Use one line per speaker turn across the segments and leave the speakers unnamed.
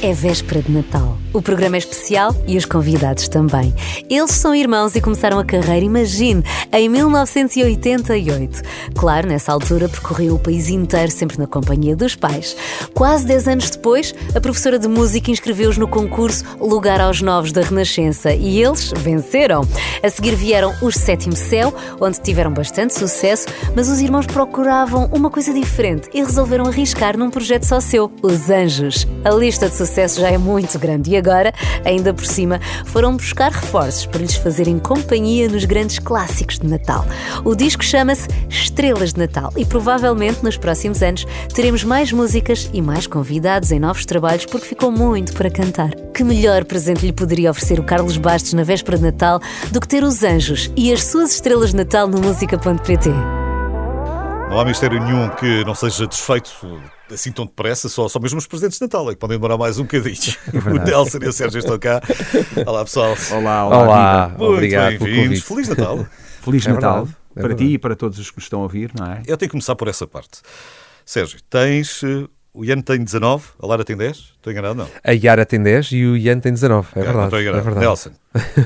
É véspera de Natal. O programa é especial e os convidados também. Eles são irmãos e começaram a carreira, imagine, em 1988. Claro, nessa altura percorreu o país inteiro, sempre na companhia dos pais. Quase 10 anos depois, a professora de música inscreveu-os no concurso Lugar aos Novos da Renascença e eles venceram. A seguir vieram os Sétimo Céu, onde tiveram bastante sucesso, mas os irmãos procuravam uma coisa diferente e resolveram arriscar num projeto só seu, Os Anjos. A lista de sucesso já é muito grande e agora, ainda por cima, foram buscar reforços para lhes fazerem companhia nos grandes clássicos de Natal. O disco chama-se Estrelas de Natal e provavelmente nos próximos anos teremos mais músicas e mais convidados em novos trabalhos porque ficou muito para cantar. Que melhor presente lhe poderia oferecer o Carlos Bastos na véspera de Natal do que ter os anjos e as suas estrelas de Natal no música.pt?
Não há mistério nenhum que não seja desfeito assim tão depressa, só, só mesmo os presentes de Natal, é que podem demorar mais um bocadinho. É o Nelson e o Sérgio estão cá. Olá, pessoal.
Olá, olá.
Olá,
Muito
obrigado
bem-vindos. Feliz Natal.
Feliz
É
Natal
verdade, é
para
verdade.
ti e para todos os que nos estão a ouvir, não é?
Eu tenho que começar por essa parte. Sérgio, tens. eh, O Ian tem 19, a Lara tem 10? Estou enganado? Não.
A Yara tem 10 e o Ian tem 19. É
não
verdade.
estou
é
enganado.
verdade.
Nelson,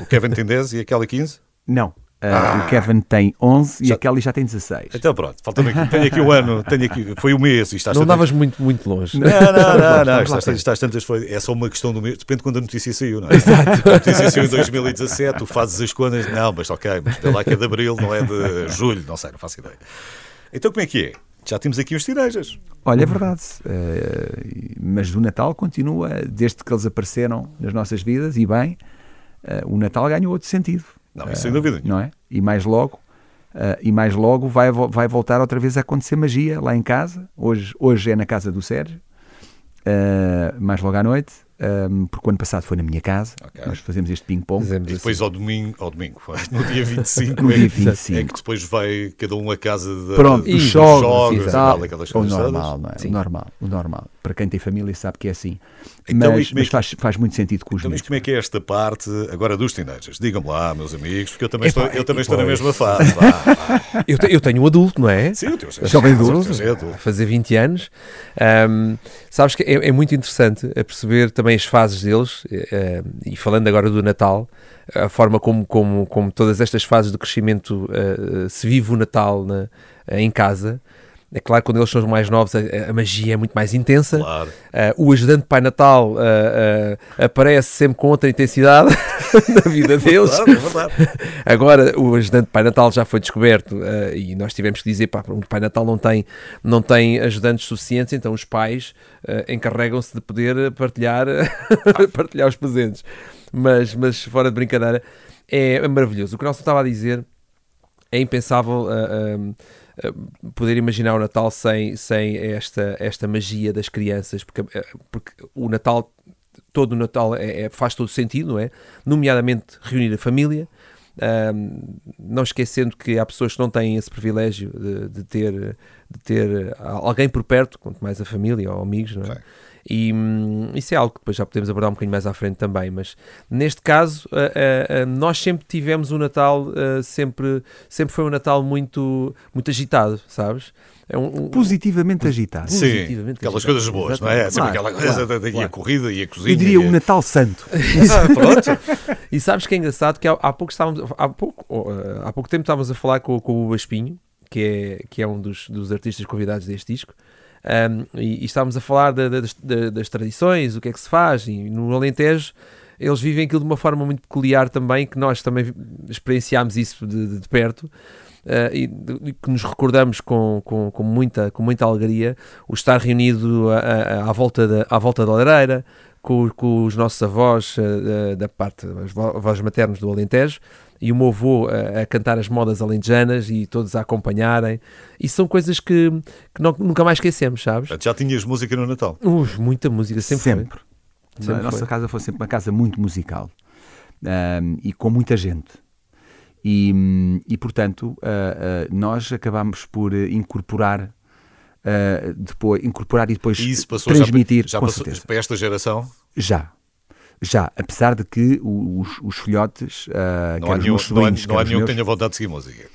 o Kevin tem 10 e a Kelly 15?
Não. Ah, O Kevin tem 11 e
Já-
a Kelly já tem 16.
Então pronto, falta-me aqui, tenho aqui o ano, tenho aqui, foi o mês e estás
Não
tantas-
davas muito, muito longe.
Não, não, não, não,
lá
estás, tantas foi, é só uma questão do mês, depende de quando a notícia saiu, não é? Exato. A notícia saiu em 2017, tu fazes as contas, não, mas ok, mas pela lá que é de abril, não é de julho, não sei, não faço ideia. Então como é que é? Já temos aqui os tirejas.
Olha, é verdade. Eh, mas o Natal continua, desde que eles apareceram nas nossas vidas, e bem, eh, o Natal ganhou outro sentido.
Não, isso sem dúvida nenhuma.
Não é? E mais logo, eh, e mais logo vai, vai voltar outra vez a acontecer magia lá em casa. Hoje, hoje é na casa do Sérgio, eh, mais logo à noite, eh, porque o ano passado foi na minha casa.
Ok.
Nós fazemos este ping-pong.
E
assim.
depois ao domingo, ao domingo, no dia 25,
No
é,
dia
que-
25.
é que depois vai cada um a casa de,
Pronto,
dos
jogos,
jogos e tal, aquelas
o
coisas
normal,
todas.
não é?
Sim.
O normal, o normal. Para quem tem família sabe que é assim.
Então,
mas
é
mas faz, faz muito sentido com os
Então, mas como é que é esta parte agora dos teenagers? Digam-me lá, meus amigos, porque eu também,
Epá,
estou, eu também estou na mesma fase. Vá, vá.
Eu, te- eu tenho um adulto, não é?
Sim, o teu é
Jovem adulto.
é adulto.
a fazer 20 anos. Ahm, sabes que é, é muito interessante a perceber também as fases deles, eh, e falando agora do Natal, a forma como, como, como todas estas fases de crescimento eh, se vive o Natal na- em casa. É claro que quando eles são mais novos a, a magia é muito mais intensa.
Claro.
Uh, o ajudante Pai Natal uh, uh, aparece sempre com outra intensidade na vida deles.
Claro, é verdade.
Agora o ajudante Pai Natal já foi descoberto e nós tivemos que dizer pá, o Pai Natal não tem, não tem ajudantes suficientes, então os pais encarregam-se de poder partilhar, partilhar os presentes. Mas, mas fora de brincadeira, é maravilhoso. O que o Nelson estava a dizer é impensável poder imaginar o Natal sem, sem esta, esta magia das crianças, porque, uh, porque o Natal, todo o Natal é, é- faz todo sentido, não é? Nomeadamente reunir a família, um, não esquecendo que há pessoas que não têm esse privilégio de, de ter, de ter alguém por perto, quanto mais a família ou amigos, não é? E hum, isso é algo que depois já podemos abordar um bocadinho mais à frente também, mas neste caso ah, ah, nós sempre tivemos o Natal, ah, sempre, sempre foi um Natal muito, muito agitado, sabes? É um, um-
Positivamente agitado.
Sim,
Positivamente
aquelas
agitado.
coisas boas, não é?
Exatamente.
Sempre
Claro,
aquela coisa
claro,
da, da- a
claro.
corrida e a cozinha.
Eu diria
e
um
a-
Natal Santo.
Ah, pronto.
E sabes que é engraçado que há, há pouco estávamos há pouco, ah, há pouco tempo estávamos a falar com, com o Espinho, que é, que é um dos, dos artistas convidados deste disco. Um, e, e estávamos a falar da- da- das, da- das tradições, o que é que se faz, e no Alentejo eles vivem aquilo de uma forma muito peculiar também, que nós também experienciámos isso de, de- perto, uh, e, que nos recordamos com, com, com muita, com muita alegria, o estar reunido à, volta da, à volta da lareira, com, com os nossos avós uh, da- parte, os avós maternos do Alentejo, e o meu avô a, a cantar as modas alentejanas e todos a acompanharem, e são coisas que, que não- nunca mais esquecemos, sabes?
Já tinhas música no Natal.
Ui, muita música, sempre, foi.
Sempre.
Sempre
a nossa
foi.
casa foi sempre uma casa muito musical Ahm, e com muita gente. E, e portanto, ah, ah, nós acabámos por eh, incorporar, ah, depois, incorporar e depois
E isso passou já,
transmitir,
já
com
passou
certeza.
para esta geração.
Já. Já, apesar de que os, os filhotes, ah,
Não
quer
há
os
nenhum, não há, não há nenhum que
meus-
tenha vontade de seguir música.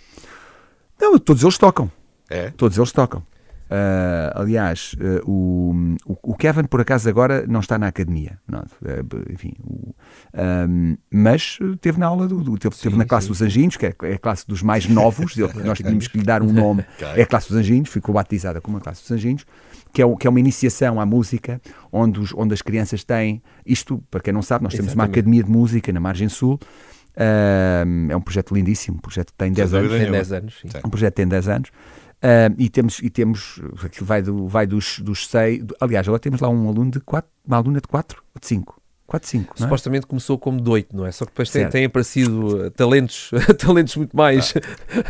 Não, todos eles tocam.
É?
Todos eles tocam. Uh, aliás, uh, o, o, Kevin, por acaso, agora não está na academia. Não, uh, enfim, o, um, mas teve na aula, do, do teve, sim, teve, na classe sim. dos anjinhos, que é, é, a classe dos mais novos. nós tínhamos que lhe dar um nome. É a classe dos anjinhos, ficou batizada como a classe dos anjinhos. Que é, que é uma iniciação à música, onde, os, onde as crianças têm isto, para quem não sabe, nós temos Exatamente. uma academia de música na Margem Sul. é um projeto lindíssimo, um projeto que tem 10 anos.
Tem 10 anos
um projeto que tem 10 anos. Uh, e temos, e temos aquilo vai, do, vai dos, dos seis. Aliás, agora temos lá um aluno de quatro, uma aluna de 4 ou de 5. 4, 5.
É? Supostamente começou como de 8, não é? Só que depois têm, aparecido uh, talentos, talentos muito mais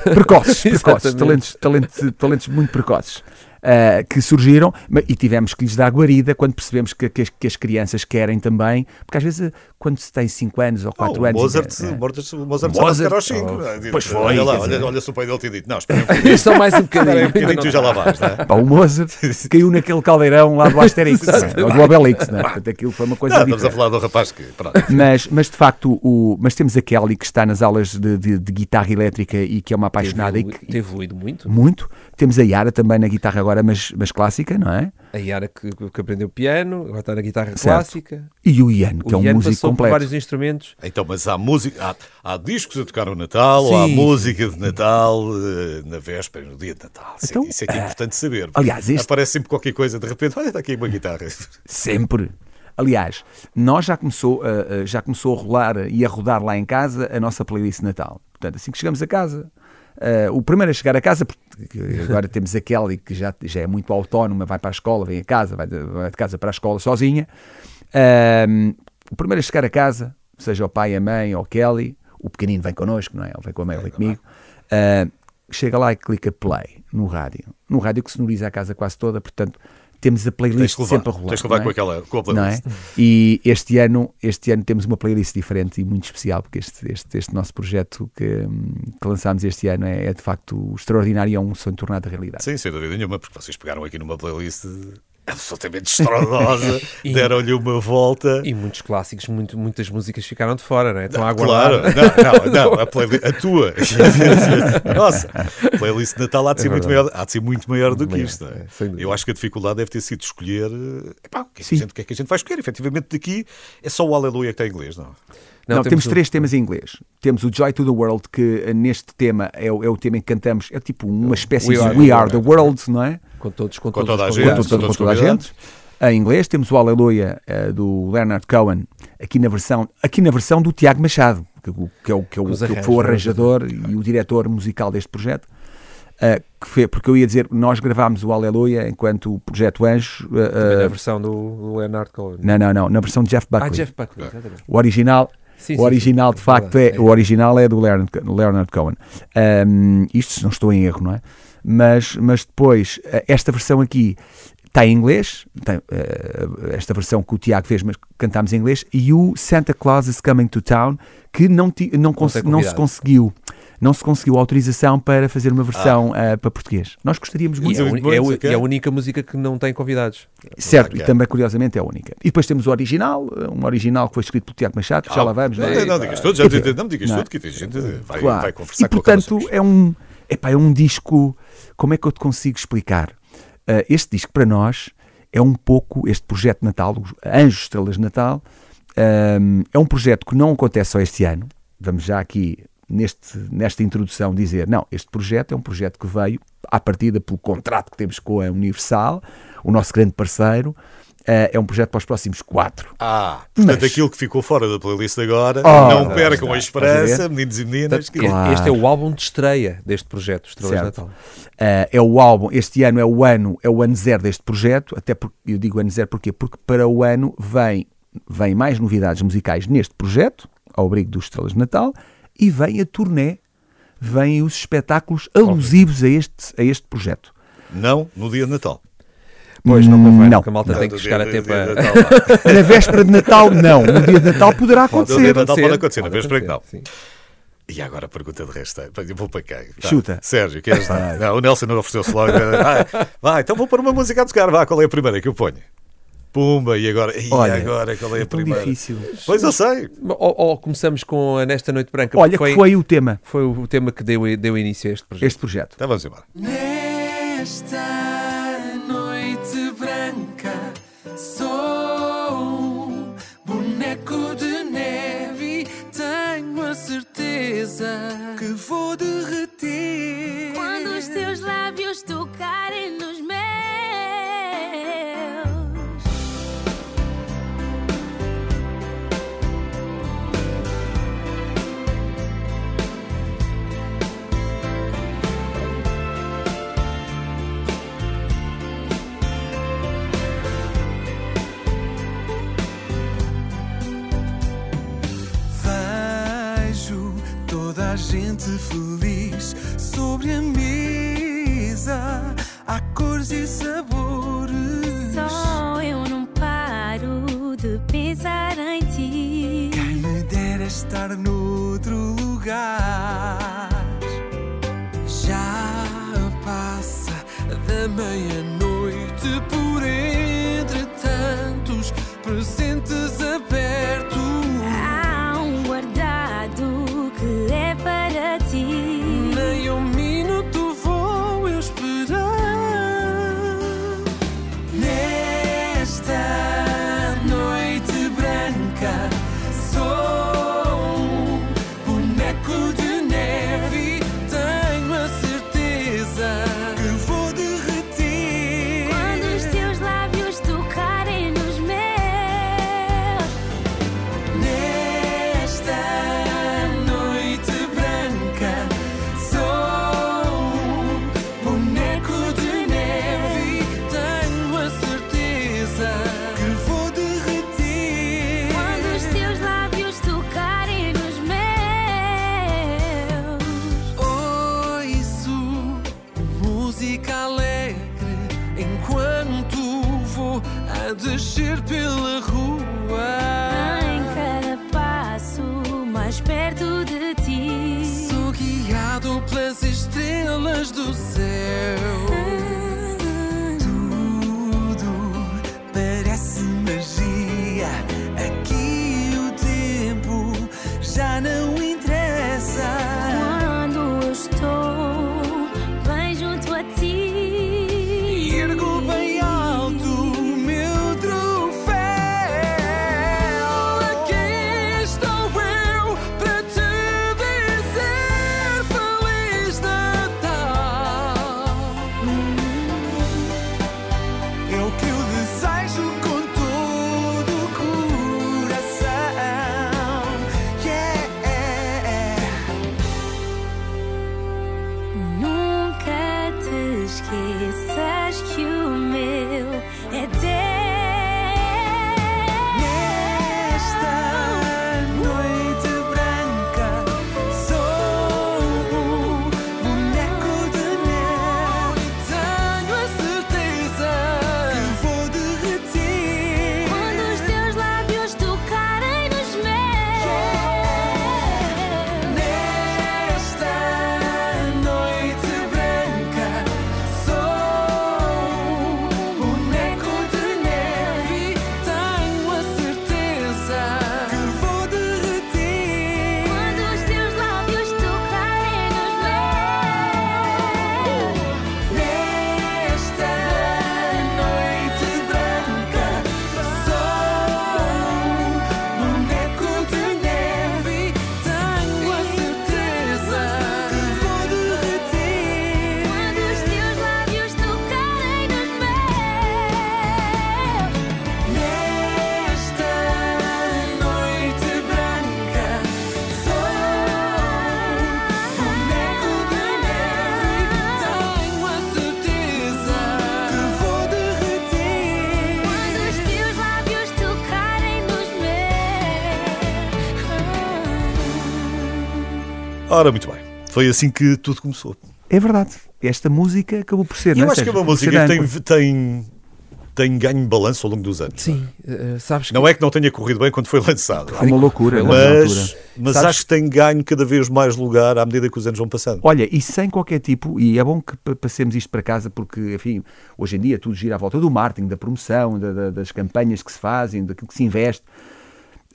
precoces, precoces talentos, talentos, talentos muito precoces uh, que surgiram e tivemos que lhes dar guarida quando percebemos que, que, as, que, as, crianças querem também, porque às vezes quando se tem 5 anos ou 4 oh, anos.
Mozart, é, Mozart, Mozart, Mozart aos 5. Oh,
pois foi.
Olha lá, olha, olha se o pai dele tinha dito: Não, espera um bocadinho.
Só mais um bocadinho.
um bocadinho tu já lá vais, não é?
Pá, o Mozart caiu naquele caldeirão lá do Asterix, é? ou do Obelix, não é? Portanto, aquilo foi uma coisa.
Não, estamos a falar do rapaz que.
Mas, mas de facto, o, mas temos a Kelly que está nas aulas de, de, de guitarra elétrica e que é uma apaixonada.
Teve,
e que,
tem evoluído muito.
Muito. Temos a Yara também na guitarra agora, mas, mas clássica, não é?
A Yara que, que aprendeu piano, agora está na guitarra certo. clássica.
E o Ian, que o é um Ian músico
passou
completo.
Por vários instrumentos.
Então, mas há música, há, há discos a tocar no Natal, Sim. há música de Natal uh, na véspera, no dia de Natal. É então, isso é que é importante saber.
Aliás, este...
aparece sempre qualquer coisa, de repente, olha, está aqui uma guitarra.
Sempre. Aliás, nós já começou, uh, já começou a rolar e a rodar lá em casa a nossa playlist de Natal. Portanto, assim que chegamos a casa, Uh, o primeiro a chegar a casa, porque agora temos a Kelly que já, já é muito autónoma, vai para a escola, vem a casa, vai de, vai de casa para a escola sozinha. Uh, o primeiro a chegar a casa, seja o pai, a mãe ou Kelly, o pequenino vem connosco, não é? Ele vem com a mãe, ele vem comigo. Uh, chega lá e clica play no rádio. No rádio que sonoriza a casa quase toda, portanto, temos a playlist sempre a rolar.
Tens que levar é? com, aquela, com a playlist.
É? E este ano, este ano temos uma playlist diferente e muito especial, porque este, este, este nosso projeto que, que lançámos este ano é, é, de facto extraordinário e é um sonho tornado realidade.
Sim, sem dúvida nenhuma, porque vocês pegaram aqui numa playlist absolutamente estrondosa, deram-lhe uma volta.
E muitos clássicos, muito, muitas músicas ficaram de fora, não é? Estão
a
aguardar.
Claro, não, não, não a, playlist, a tua. Nossa, a playlist de Natal há de ser, é muito, maior, há de ser muito maior do que isto. É? Eu acho que a dificuldade deve ter sido escolher epá, o, que é que gente, o, que é que a gente vai escolher. Efetivamente, daqui é só o Aleluia que tem inglês, não?
Não, não, temos, temos três temas em inglês. Temos o Joy to the World, que eh, neste tema é o, é o tema em que cantamos, é tipo uma espécie We de are, We Are the World, não é?
Com todos, com,
com
toda
a gente.
Com, com, com toda a gente. Em inglês temos o Aleluia uh, do Leonard Cohen, aqui na versão, aqui na versão do Tiago Machado, que, que, é o, que, é o, que foi o arranjador e o diretor musical deste projeto. Uh, que foi, porque eu ia dizer, nós gravámos o Aleluia enquanto o Projeto Anjo.
Uh, na versão do, Leonard Cohen.
Não, não, não, na versão de Jeff Buckley.
Ah, Jeff Buckley, exatamente.
O original Sim, o original, sim, de facto, é, é, o original é do Leonard, Leonard Cohen. Um, isto se não estou em erro, não é? Mas, mas depois, eh, esta versão aqui está em inglês, tem, uh, esta versão que o Tiago fez, mas cantámos em inglês, e o Santa Claus is Coming to Town, que não, ti, não, não, não se conseguiu não se conseguiu autorização para fazer uma versão ah. uh, para português. Nós gostaríamos muito.
E é, é, é, a única música que não tem convidados.
Certo, e também curiosamente é a única. E depois temos o original, um original que foi escrito pelo Tiago Machado, ah, já lá vamos.
Não, não, não digas tudo, já, não me digas tudo, que a gente vai, claro. vai conversar
e, portanto, é um, epá, é um disco. Como é que eu te consigo explicar? Uh, este disco para nós é um pouco este projeto Natal, Anjos Estrelas de Natal. Um, é um projeto que não acontece só este ano. Vamos já aqui neste, nesta introdução dizer, não, este projeto é um projeto que veio à partida pelo contrato que temos com a Universal, o nosso grande parceiro, é um projeto para os próximos quatro.
Ah, portanto, Mas... aquilo que ficou fora da playlist agora, oh, não percam a esperança, meninos e meninas.
Que... Claro. Este é o álbum de estreia deste projeto, Estrelas Natal.
Uh, é o álbum, este ano é o ano, é o ano zero deste projeto, até porque eu digo ano zero porquê? Porque para o ano vem, vem mais novidades musicais neste projeto, ao abrigo dos Estrelas de Natal, e vem a turnê, vêm os espetáculos alusivos a este, a este projeto.
Não no dia de Natal.
Pois, não convém, não. porque a malta não, tem que chegar a tempo a...
Na véspera de Natal, não. No dia de Natal poderá acontecer. No
dia de Natal pode acontecer, na véspera que não. Sim. E agora a pergunta de resto é, eu vou para quem?
Tá. Chuta.
Sérgio, queres dar? Não, o Nelson não ofereceu-se logo. Ah, vai, então vou pôr uma música a tocar, vá, qual é a primeira que eu ponho? Pumba, e agora? E Olha, agora qual é a é primeira?
difícil.
Pois eu sei.
Ou, ou, começamos com a Nesta Noite Branca.
Olha, foi, foi o tema.
Foi o tema que deu, deu início a este projeto.
Este projeto.
Então vamos embora. Ora, muito bem. Foi assim que tudo começou.
É verdade. Esta música acabou por ser.
E eu
não é,
acho que é uma música que tem, tem, tem ganho balanço ao longo dos anos.
Sim, eh, sabes que.
Não é que não tenha corrido bem quando foi lançado.
Foi uma loucura. Naquela
Mas, mas
Sabes-
acho que tem ganho cada vez mais lugar à medida que os anos vão passando.
Olha, e sem qualquer tipo, e é bom que pa- passemos isto para casa, porque, enfim, hoje em dia tudo gira à volta do marketing, da promoção, da- da- das campanhas que se fazem, daquilo que se investe.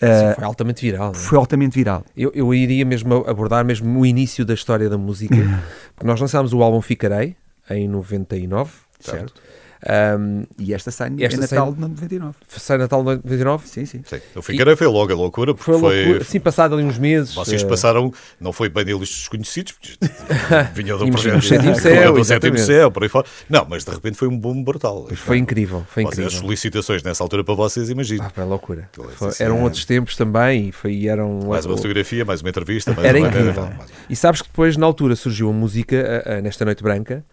Sim, foi altamente viral. é?
Foi altamente viral.
Eu, eu iria mesmo abordar mesmo o início da história da música, porque nós lançámos o álbum Ficarei em 99, certo? Um,
E esta sai
Esta
Natal
sai-
de 99.
sai Natal de 99?
Sim, sim.
Sim. O Figueiredo foi logo a loucura, porque
Foi,
foi.
loucura. Sim, passado ali uns meses.
Vocês
eh,
passaram, não foi bem deles desconhecidos, porque vinham do projeto
sétimo
do
céu,
do sétimo céu, por aí fora. Não, mas de repente foi um boom brutal.
Foi incrível, foi
Vocês- As
incrível.
solicitações nessa altura para vocês, imagino.
Ah, pá, loucura. Foi-
assim,
eram
é.
outros tempos também e foi, eram
Mais uma fotografia, mais uma entrevista. Mais
Era
uma...
incrível.
mais-
E sabes que depois, na altura, surgiu a música a- a- nesta Noite Branca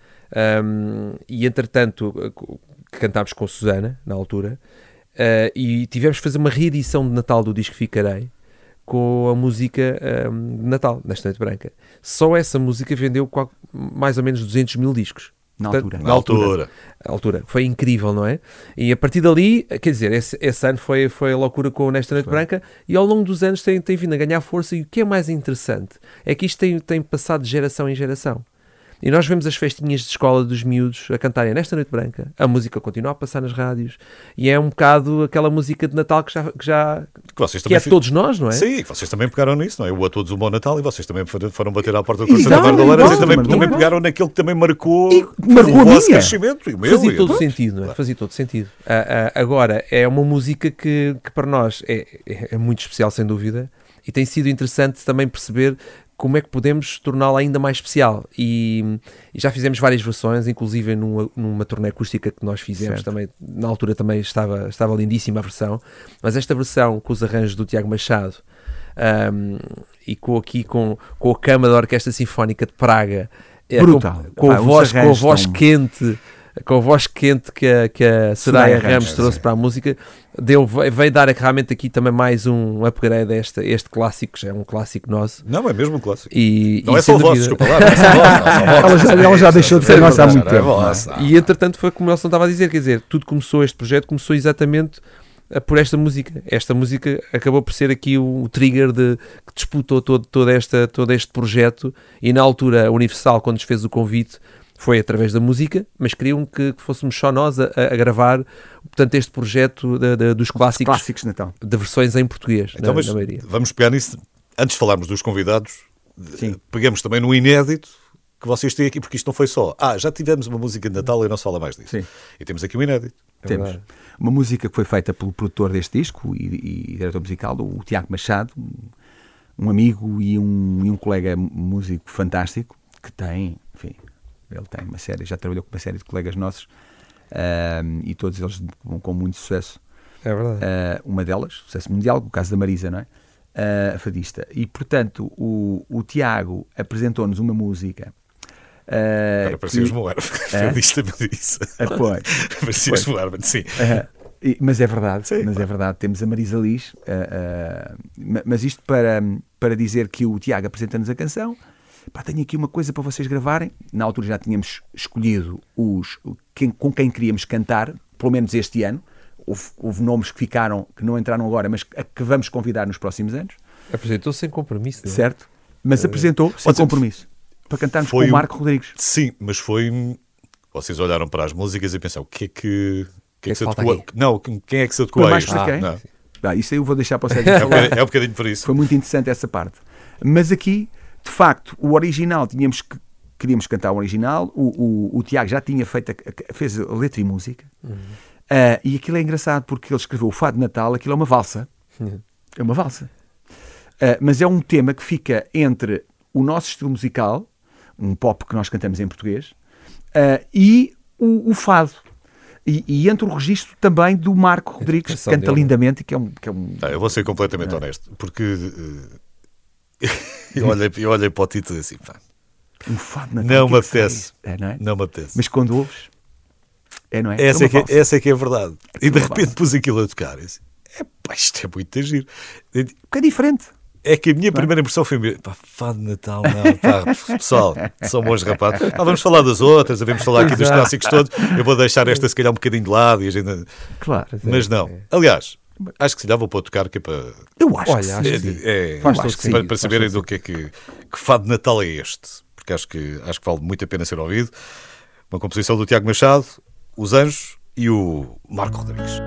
um, e, entretanto, que cantámos com a Susana, na altura, uh, e tivemos que fazer uma reedição de Natal do disco Ficarei com a música ahm, de Natal, nesta Noite Branca. Só essa música vendeu qual- mais ou menos 200 mil discos.
Na
Portanto,
altura.
Na altura.
a altura. Foi incrível, não é? E a partir dali, quer dizer, esse, esse ano foi, foi a loucura com o Nesta Noite Branca e ao longo dos anos tem, tem vindo a ganhar força. E o que é mais interessante é que isto tem, tem passado de geração em geração. E nós vemos as festinhas de escola dos miúdos a cantarem Nesta Noite Branca, a música continua a passar nas rádios e é um bocado aquela música de Natal que já, que, já,
Que
que é de
fi-
todos nós, não é?
Sim, vocês também pegaram nisso, não é? O A Todos um Bom Natal e vocês também foram bater à porta do Conselho da Lareiras e também, também pegaram naquele que também marcou
E marcou
o vosso crescimento e o meu.
Fazia
e-
todo sentido, não é? Fazia todo sentido. Ah, ah, agora, é uma música que, que para nós é, é- é muito especial, sem dúvida, e tem sido interessante também perceber como é que podemos torná-la ainda mais especial. E, e já fizemos várias versões, inclusive numa, numa turnê acústica que nós fizemos
Certo.
também. Na altura também estava, estava lindíssima a versão, mas esta versão com os arranjos do Tiago Machado ahm, e com aqui com, com a cama da Orquestra Sinfónica de Praga. é,
Brutal.
Com, com, a
os
voz, com a voz quente com a voz quente que a, que a Soraya Ramos
Ramos,
trouxe
sim.
para a música, deu, veio dar realmente aqui também mais um upgrade a este, este clássico, que já é um clássico nosso.
Não, é mesmo um clássico.
E,
Não
e
é só
sem
o vosso,
dúvida-
desculpa lá. Não é só.
Ela já- ela já deixou de ser
É
nossa há muito
é
tempo,
vossa.
E entretanto foi como o Nelson estava a dizer, quer dizer, tudo começou, este projeto começou exatamente eh, por esta música. Esta música acabou por ser aqui o, o trigger de, que disputou todo, toda esta, todo este projeto e na altura a Universal, quando nos fez o convite, foi através da música, mas queriam que, que fôssemos só nós a, a gravar portanto, este projeto da- da- dos clássicos,
Clássicos de Natal.
de versões em português,
Então,
na,
mas
na maioria.
vamos pegar nisso. Antes de falarmos dos convidados,
Sim.
pegamos também no inédito que vocês têm aqui, porque isto não foi só. Ah, já tivemos uma música de Natal e não se fala mais disso.
Sim.
E temos aqui o inédito.
É
Temos
verdade.
uma música que foi feita pelo produtor deste disco e, e diretor musical, o Tiago Machado, um amigo e um, e um colega músico fantástico que tem, ele tem uma série, já trabalhou com uma série de colegas nossos ahm, e todos eles com, com muito sucesso.
É verdade.
Ah, uma delas, sucesso mundial, o caso da Marisa, não é? A fadista. E portanto, o, o Tiago apresentou-nos uma música.
parecias
que-
moer.
É?
Disse isso.
Ah, pois.
Parecias moer, mas sim.
Ah, e- mas é verdade,
Sim,
mas é verdade. Temos a Marisa Liz, ma- mas isto para, para dizer que o Tiago apresenta-nos a canção. Pá, tenho aqui uma coisa para vocês gravarem. Na altura já tínhamos escolhido os, quem- com quem queríamos cantar, pelo menos este ano. Houve, houve nomes que ficaram, que não entraram agora, mas a que vamos convidar nos próximos anos,
Apresentou sem compromisso. não é?
certo? Mas apresentou sem compromisso para cantarmos com
Foi
o Marco Rodrigues.
Sim, mas foi. Vocês olharam para as músicas e pensaram: o que é que. O que é que se
falta
adequa?
aqui?
Não, quem é que se adequa
Foi
a
mais
isto?
para quem?
Não.
Ah, isso aí eu vou deixar para o Sérgio
É um
falar.
é um bocadinho por isso.
Foi muito interessante essa parte. Mas aqui, de facto, o original tínhamos que queríamos cantar o original. O, o, o Tiago já tinha feito, a- fez a letra e música. Ah, e aquilo é engraçado porque ele escreveu o Fado de Natal. Aquilo é uma valsa. É uma valsa. Ah, mas é um tema que fica entre o nosso estilo musical, um pop que nós cantamos em português, ah, e o, o fado. E, e entre o registro também do Marco Rodrigues, que canta
dele.
lindamente, e que é um, que é um
eu vou ser completamente honesto, porque eh, eu, olhei, eu olhei para o título e assim, pá,
Um fado de Natal,
não me
é
apetece.
É, não é?
Não me apetece.
Mas quando ouves, é, não é?
essa,
é
é que,
valsa.
essa é que é a verdade. E de
Aquilo é
repente
valsa.
pus aquilo a tocar. e é pá, isto é muito giro.
Porque é diferente.
É que a minha primeira impressão foi mesmo, pá, fado de Natal, não, pá, pessoal, são bons rapazes. Ah, vamos falar das outras, vamos falar aqui dos clássicos todos. Eu vou deixar esta se calhar um bocadinho de lado e a gente...
Claro.
Mas não. Aliás, acho que se calhar vou pôr tocar que é para...
Eu acho
Olha,
que
acho
sim.
que
É,
sim.
é-
Faz
para- para, saberem do que é que, que fado de Natal é este. Porque acho que, acho que vale muito a pena ser ouvido. Uma composição do Tiago Machado, Os Anjos e o Marco Rodrigues.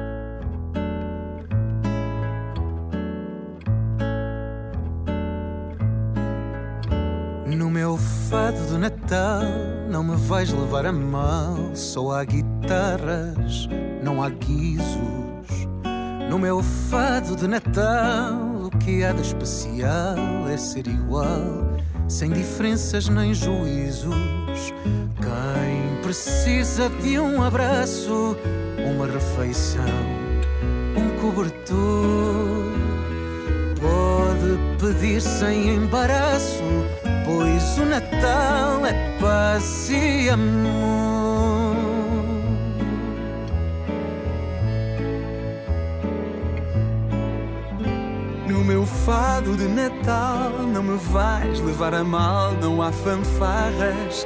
No meu fado de Natal não me vais levar a mal. Só há guitarras, não há guizos. No meu fado de Natal, o que há de especial é ser igual, sem diferenças nem juízos. Quem precisa de um abraço, uma refeição, um cobertor. Pode pedir sem embaraço, pois o Natal é paz e amor. Meu fado de Natal não me vais levar a mal, não há fanfarras,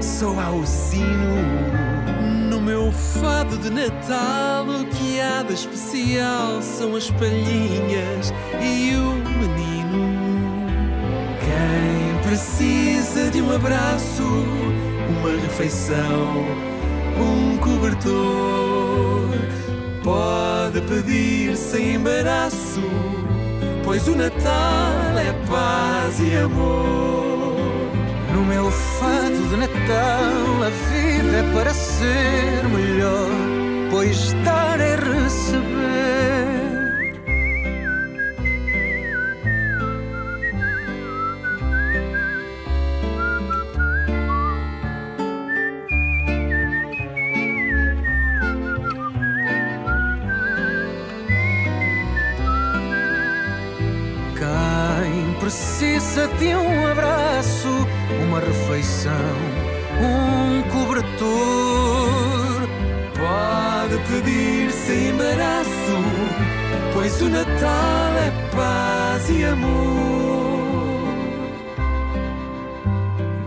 só há o sino.
No meu fado de Natal, o que há de especial são as palhinhas e o menino.
Quem precisa de um abraço, uma refeição, um cobertor, pode pedir sem embaraço, pois o Natal é paz e amor. No meu fado de Natal, a vida é para ser melhor, pois dar é receber. De um abraço, uma refeição, um cobertor, pode pedir sem embaraço, pois o Natal é paz e amor.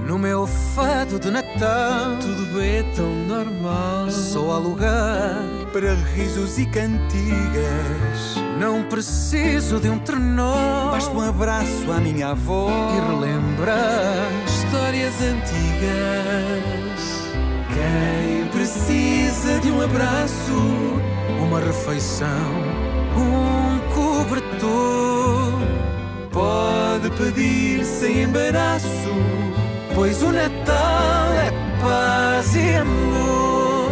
No meu fado de Natal,
Tudo é tão normal.
só há lugar para risos e cantigas. Não preciso de um trenó, basta um abraço à minha avó e relembrar
Histórias antigas.
quem precisa de um abraço, uma refeição, um cobertor. Pode pedir sem embaraço, pois o Natal é paz e amor.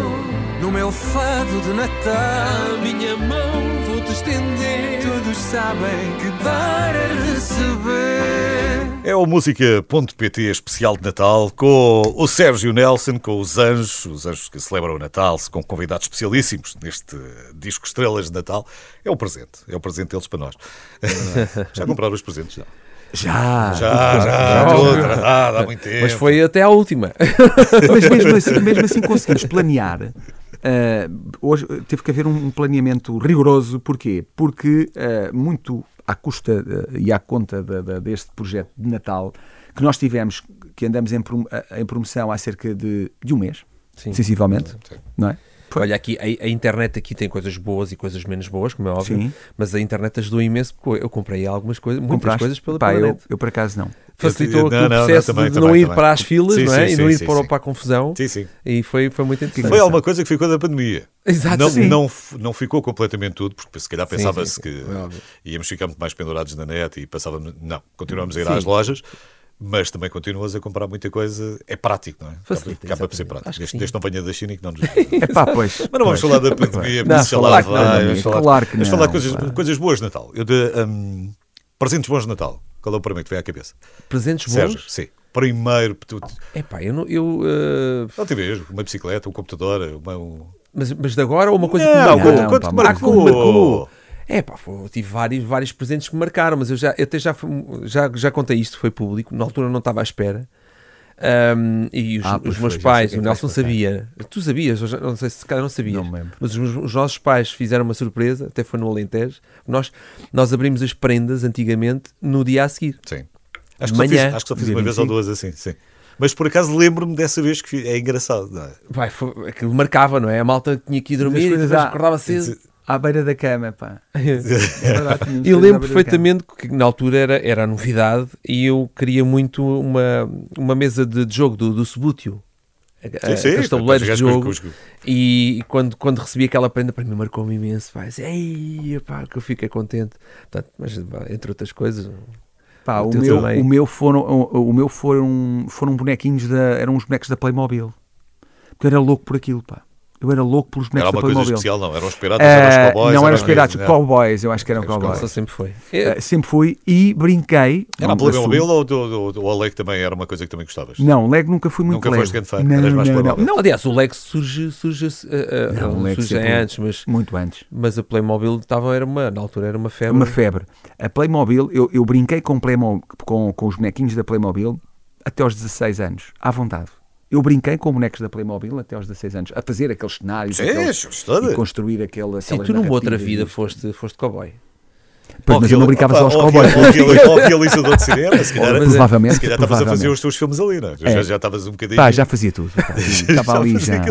No meu fado de Natal,
minha mão estender.
todos sabem que dar é receber.
É o música.pt especial de Natal com o Sérgio Nelson, com os Anjos, os Anjos que celebram o Natal, com convidados especialíssimos neste disco Estrelas de Natal. É um presente, é um presente deles para nós. Já compraram os presentes? Já,
Já!
já, já,
já.
tratado há muito tempo.
Mas foi até à última.
Mas mesmo assim, mesmo assim conseguimos planear. Ah, hoje teve que haver um planeamento rigoroso. Porquê? Porque ah, muito à custa ah, e à conta da- da- deste projeto de Natal que nós tivemos, que andamos em, prom- em promoção há cerca de, de um mês,
Sim.
sensivelmente,
Sim.
não é?
Olha, aqui a, a internet aqui tem coisas boas e coisas menos boas, como é óbvio,
Sim.
mas a internet ajudou imenso porque eu comprei algumas coisas, muitas
Compraste?
coisas pela,
Pá, eu, eu por acaso não.
Facilitou aqui o
não, não,
processo
também,
de
também,
não ir
também.
para as filas,
Sim,
não é?
sim,
e não
sim,
ir
sim,
para,
sim.
para a confusão.
Sim, sim.
E foi, foi muito interessante.
Foi alguma coisa que ficou da pandemia.
Exato.
Não, não, não ficou completamente tudo, porque se calhar pensava-se que
é
íamos ficar muito mais pendurados na net e passávamos. Não, continuamos a ir
Sim.
às lojas, mas também continuas a comprar muita coisa. É prático, não é?
Facilita,
Acaba por ser prático.
Que
Desde, desde não venha da China e que não nos.
É pá, pois.
Mas não vamos
pois.
falar da pandemia,
Não, que não,
vai.
amigo,
Vamos falar,
claro que
vamos
não,
falar coisas,
pá.
coisas boas de Natal. Eu de, hum, presentes bons de Natal. Qual é o primeiro que vem à cabeça?
Presentes
Sérgio,
bons?
sim. Primeiro, tu,
Epá, eu não. Eu, eh,
não te vejo, uma bicicleta, um computador, uma, um...
mas, mas de agora ou uma coisa
Não,
que me marcou?
quanto,
Não,
quanto
pá,
que me
marcou?
marcou. É pá, foi- tive vários, vários presentes que me marcaram, mas eu já, eu até já, já, já contei isto, foi público, na altura não estava à espera. Ahm, e os,
Ah,
os meus
foi,
pais,
o é
o Nelson sabia, tu sabias, não sei se calhar não sabias,
Não me lembro.
mas os, os nossos pais fizeram uma surpresa, até foi no Alentejo. Nós, nós abrimos as prendas antigamente no dia a seguir.
Sim. Acho que, só
Manhã,
fiz, acho que só fiz uma vez ou
25.
duas assim, sim. Mas por acaso lembro-me dessa vez que. É engraçado, não é?
Vai, foi, aquilo marcava, não é? A malta tinha que ir dormir e depois acordava cedo.
À beira da cama, pá. É verdade,
E lembro perfeitamente que na altura era, era a novidade e eu queria muito uma, uma mesa de, de jogo do, do Subútil.
Sim, sim,
tabuleiros de jogo.
com os- com os-
E quando, quando recebi aquela prenda, para mim marcou-me imenso. Pá, Disse, Ei, pá, que eu fiquei contente. Portanto, mas, pá, entre outras coisas,
Pá,
O
meu,
também.
o meu foram, o, o meu foram, foram bonequinhos da, eram uns bonecos da Playmobil. Porque eu era louco por aquilo, pá. Eu era louco pelos bonecos
Era uma
da
coisa
Playmobil.
especial, não. Eram os piratas, eram os
Eh,
cowboys.
não eram os piratas,
não.
cowboys, eu acho que eram
os
cowboys.
sempre foi.
Eh, sempre fui e brinquei.
Era a Playmobil ou do, do, o Alec também era uma coisa que também gostavas?
Não, Lego nunca fui muito
Nunca
Lego.
foste grande fã,
Não,
eras mais
não, não,
Playmobil.
não,
Aliás, o Lego surge, surge, eh,
Não, o Lego
surge
sempre-
antes, mas,
muito antes.
mas a Playmobil estava, era uma, na altura era uma febre.
Uma febre. A Playmobil, eu, eu brinquei com, Playmo, com, com os bonequinhos da Playmobil até aos 16 anos, à vontade. Eu brinquei com bonecos da Playmobil até aos 16 anos, a fazer aqueles cenários
Sim,
aqueles- e construir aquela.
Sim, tu numa outra vida foste, foste cowboy.
Pois, mas eu não brincava só aos cowboys.
ou reali- Ou realizador de cinema, se calhar,
Provavelmente,
se calhar estavas a fazer os teus filmes ali, não é? Já,
É.
já estavas um bocadinho.
Pá, já fazia tudo. Estava ali já.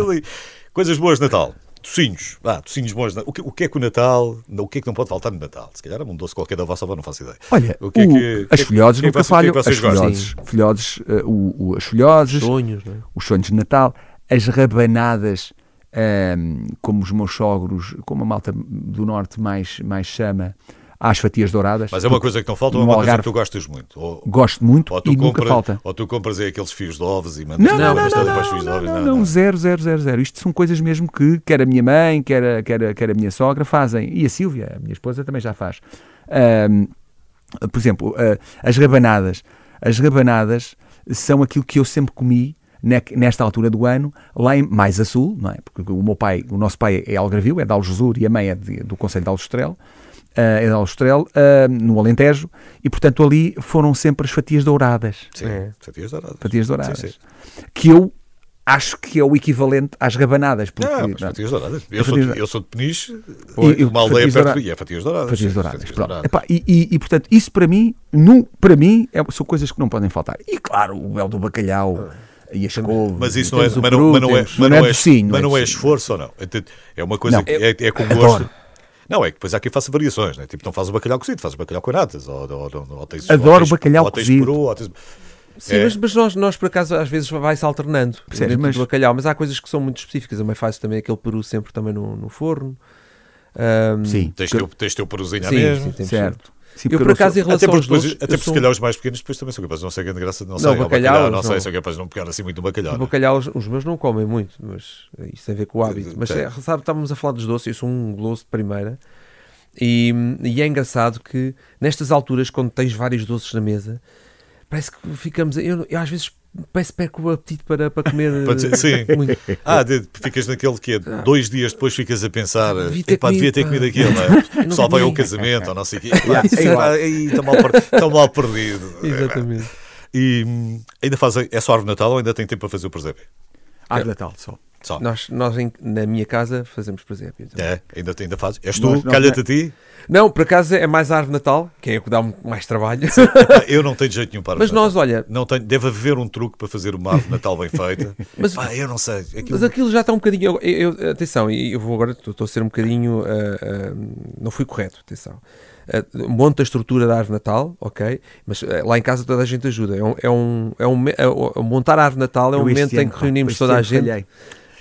Coisas boas de Natal. Tocinhos. Ah, tocinhos bons. O que, o que é que o Natal. O que é que não pode faltar no Natal? Se calhar é um doce qualquer da vossa avó, não faço ideia.
Olha,
O que é que-
as folhoses
que é
nunca falham.
é que
As folhoses, folhoses, eh, o, o- as folhoses,
Sonhos, não é?
os sonhos de Natal, as rabanadas, ehm, como os meus sogros, como a malta do Norte mais, mais chama, às fatias douradas.
Mas é uma coisa que não falta ou é uma coisa que tu gostas muito? Ou,
Gosto muito
ou tu
e nunca
compras,
falta.
Ou tu compras aí aqueles fios de ovos e mandas
Não, não, não, não, não,
fios de
não,
ovos?
não, não, zero, zero, zero, zero. Isto são coisas mesmo que quer a minha mãe, quer a, quer a, quer a minha sogra fazem. E a Sílvia, a minha esposa, também já faz. Ahm, por exemplo, ah, as rabanadas. As rabanadas são aquilo que eu sempre comi ne- nesta altura do ano, lá em, mais a sul, não é? Porque o meu pai, o nosso pai é Algarvio, é de Algesur e a mãe é de- do Conselho de Aljustrel, ah, é de Aljustrel, ah, no Alentejo, e portanto ali foram sempre as fatias douradas
Sim,
É.
fatias douradas.
fatias douradas.
Sim, sim.
Que eu acho que é o equivalente às rabanadas. Porque,
Não, mas
não,
fatias douradas. Eu,
As
sou, de-
fatias-
eu sou de Peniche,
E- e
uma aldeia
fatias
perto
douradas.
de mim, é fatias douradas.
fatias douradas.
fatias douradas.
Epá, e, e- e, portanto, isso para mim, no, para mim é- são coisas que não podem faltar. E claro, o bel do bacalhau e as couves.
Mas isso não é, mas não,
peru,
mas não é, mas
não é
é, mas
é
não é esforço ou não? É, é uma coisa
Não.
que é, é com
Adoro.
Não, é que depois há quem faça variações, né? tipo, não faz o bacalhau cozido, faz o bacalhau com natas, ou, ou, ou, ou tens,
Adoro
ou tens,
o bacalhau
ou tens
cozido.
peru, ou tens...
Sim,
É.
mas, mas nós, nós por acaso às vezes vai-se alternando
Percebes, mas-
do bacalhau, mas há coisas que são muito específicas. A mãe faz também aquele peru sempre também no, no forno. Ahm,
Sim,
Tens
que-
teu, tens teu peruzinho à
sim,
mesma.
sim,
certo. Sim,
Eu, por acaso,
sou-
em relação
Até porque,
aos doces,
até porque se calhar os mais pequenos depois também são capazes de não ser grande graça, não,
Não,
sei, ao
bacalhau,
não sei,
não.
são capazes de não pegar assim muito no bacalhau.
O
é?
bacalhau, os, os meus não comem muito, mas isso tem a ver com o hábito. Mas é, sabe, estávamos a falar dos doces, eu sou um goloso de primeira. E, e é engraçado que nestas alturas, quando tens vários doces na mesa, parece que ficamos. Eu, eu às vezes parece que perco o apetite para, para comer.
Pode ser- sim.
eh, muito.
Ah, de- ficas naquele que é dois dias depois ficas a pensar,
Devia ter
epá, devia ter
comido,
comido aquilo, não é?
não
O pessoal vai ao casamento ou não sei o quê. Está mal, está mal perdido.
Exatamente.
E hum, ainda faz é só árvore de Natal ou ainda tem tempo para fazer o presépio?
Ah, de Natal só.
Só.
Nós, nós em- na minha casa fazemos presépio. então.
É, ainda, ainda fazes. És tu,
Nós-
calha-te a ti.
Não, por acaso é mais a árvore de Natal, que é o que dá mais trabalho.
Epá, Eu não tenho jeito nenhum para
Mas nós, olha.
Não tenho, deve haver um truque para fazer uma árvore de Natal bem feita.
Mas-
Pá, eu não sei. Aquilo-
Mas aquilo já está um bocadinho. eu- eu- atenção, e eu vou agora, estou estou a ser um bocadinho. ah, ah, não fui correto, atenção. Ah, monta a estrutura da árvore de Natal, ok? Mas ah, lá em casa toda a gente ajuda. É um, é um, é um, me- é um- montar a árvore de Natal é um
Eu este
momento em
ano,
que
pá,
reunimos
este
toda a
ano
gente.
falhei.